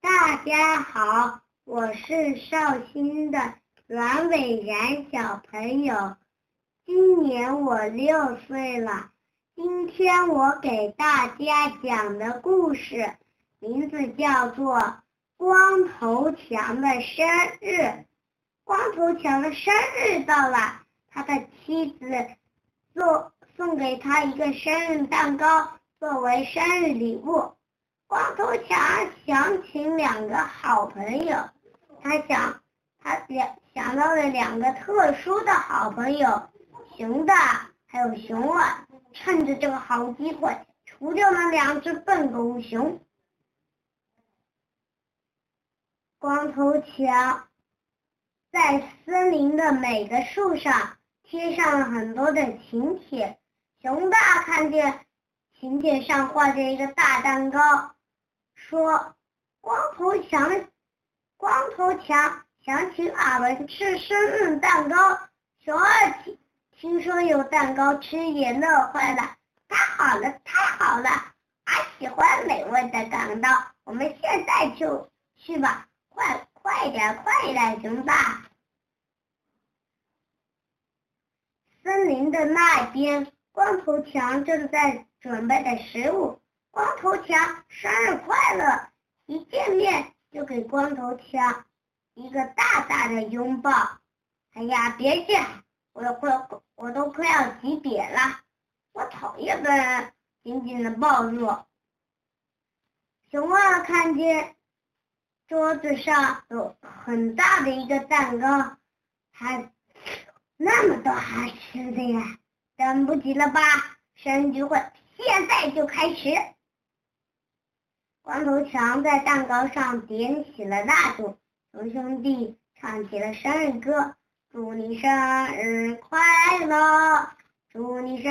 大家好，我是绍兴的阮伟然小朋友，今年我六岁了。今天我给大家讲的故事名字叫做《光头强的生日》。光头强的生日到了，他的妻子送送给他一个生日蛋糕作为生日礼物。光头强想请两个好朋友，他想他两想到了两个特殊的好朋友，熊大还有熊二。趁着这个好机会，除掉了两只笨狗熊。光头强在森林的每个树上贴上了很多的请帖。熊大看见请帖上画着一个大蛋糕，说：“光头强，光头强想请俺们吃生日蛋糕。”熊二听。听说有蛋糕吃也乐坏了，太好了，太好了！俺喜欢美味的蛋糕，我们现在就去吧，快快点，快点，熊大！森林的那边，光头强正在准备的食物。光头强生日快乐！一见面就给光头强一个大大的拥抱。哎呀，别这样！我都快，我都快要挤瘪了。我讨厌被人紧紧的抱住。熊二看见桌子上有很大的一个蛋糕，还那么多好吃的呀！等不及了吧？生日聚会现在就开始。光头强在蛋糕上点起了蜡烛，熊兄弟唱起了生日歌。祝你生日快乐！祝你生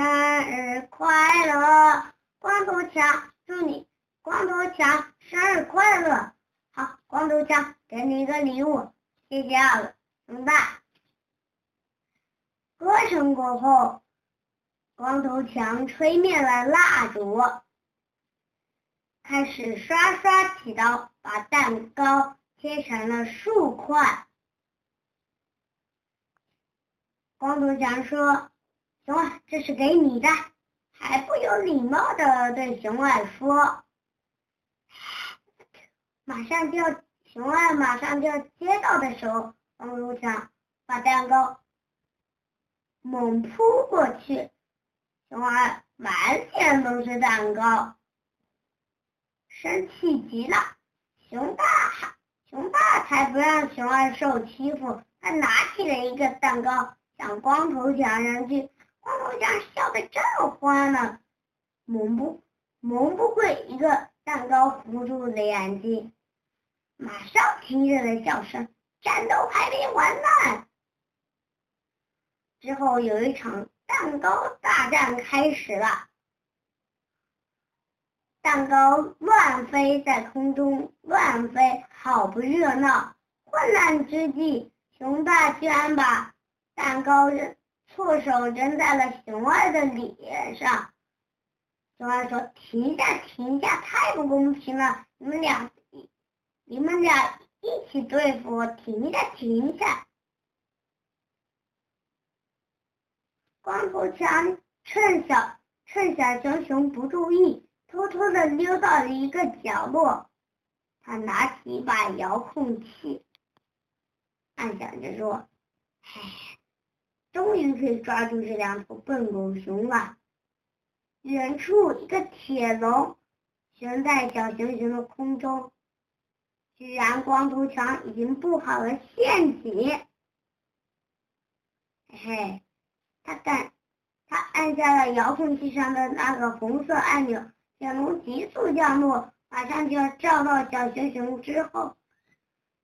日快乐！光头强，祝你光头强生日快乐！好，光头强给你一个礼物，谢谢啊，熊大。歌声过后，光头强吹灭了蜡烛，开始刷刷起刀，把蛋糕切成了数块。光头强说：“熊二，这是给你的。”还不有礼貌的对熊二说：“马上就要，熊二马上就要接到的时候，光头强把蛋糕猛扑过去，熊二满脸都是蛋糕，生气极了。熊大喊，熊大才不让熊二受欺负，他拿起了一个蛋糕。向光头强扔去，光头强笑得正欢呢，蒙不蒙不会一个蛋糕糊住了眼睛，马上听见了笑声，战斗还没完呢。之后有一场蛋糕大战开始了，蛋糕乱飞在空中，乱飞，好不热闹。混乱之际，熊大居然把。蛋糕扔，错手扔在了熊二的脸上。熊二说：“停下，停下，太不公平了！你们俩，你们俩一起对付我，停下，停下！”光头强趁小趁小熊熊不注意，偷偷的溜到了一个角落。他拿起一把遥控器，暗想着说：“唉。”终于可以抓住这两头笨狗熊了。远处一个铁笼悬在小熊熊的空中，居然光头强已经布好了陷阱。嘿嘿，他干，他按下了遥控器上的那个红色按钮，铁笼急速降落，马上就要照到小熊熊之后，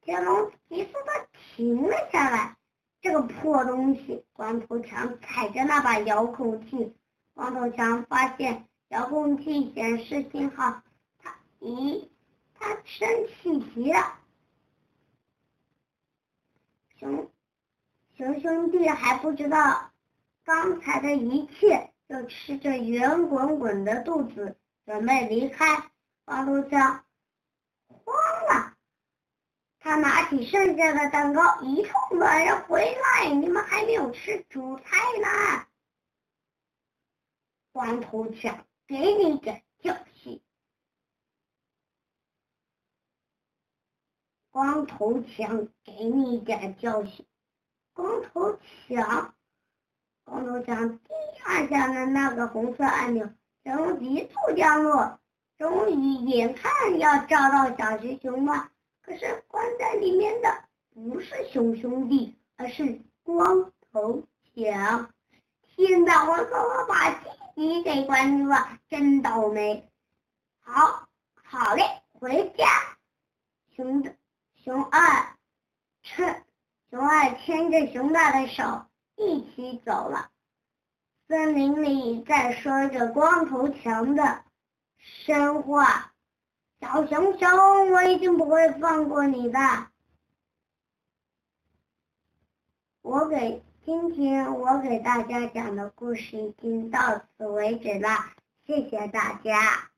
铁笼急速的停了下来。这个破东西！光头强踩着那把遥控器，光头强发现遥控器显示信号，他咦，他生气极了。熊熊兄弟还不知道刚才的一切，就吃着圆滚滚的肚子准备离开。光头强慌了他拿起剩下的蛋糕，一通乱扔回来。你们还没有吃主菜呢！光头强，给你点教训！光头强，给你点教训！光头强，光头强，第二下的那个红色按钮正急速降落，终于眼看要照到小熊熊了。可是关在里面的不是熊兄弟，而是光头强。现在，我怎么把自己给关住了？真倒霉！好，好嘞，回家。熊的熊二，趁熊二牵着熊大的手一起走了。森林里在说着光头强的神话。小熊熊，我一定不会放过你的。我给今天我给大家讲的故事已经到此为止了，谢谢大家。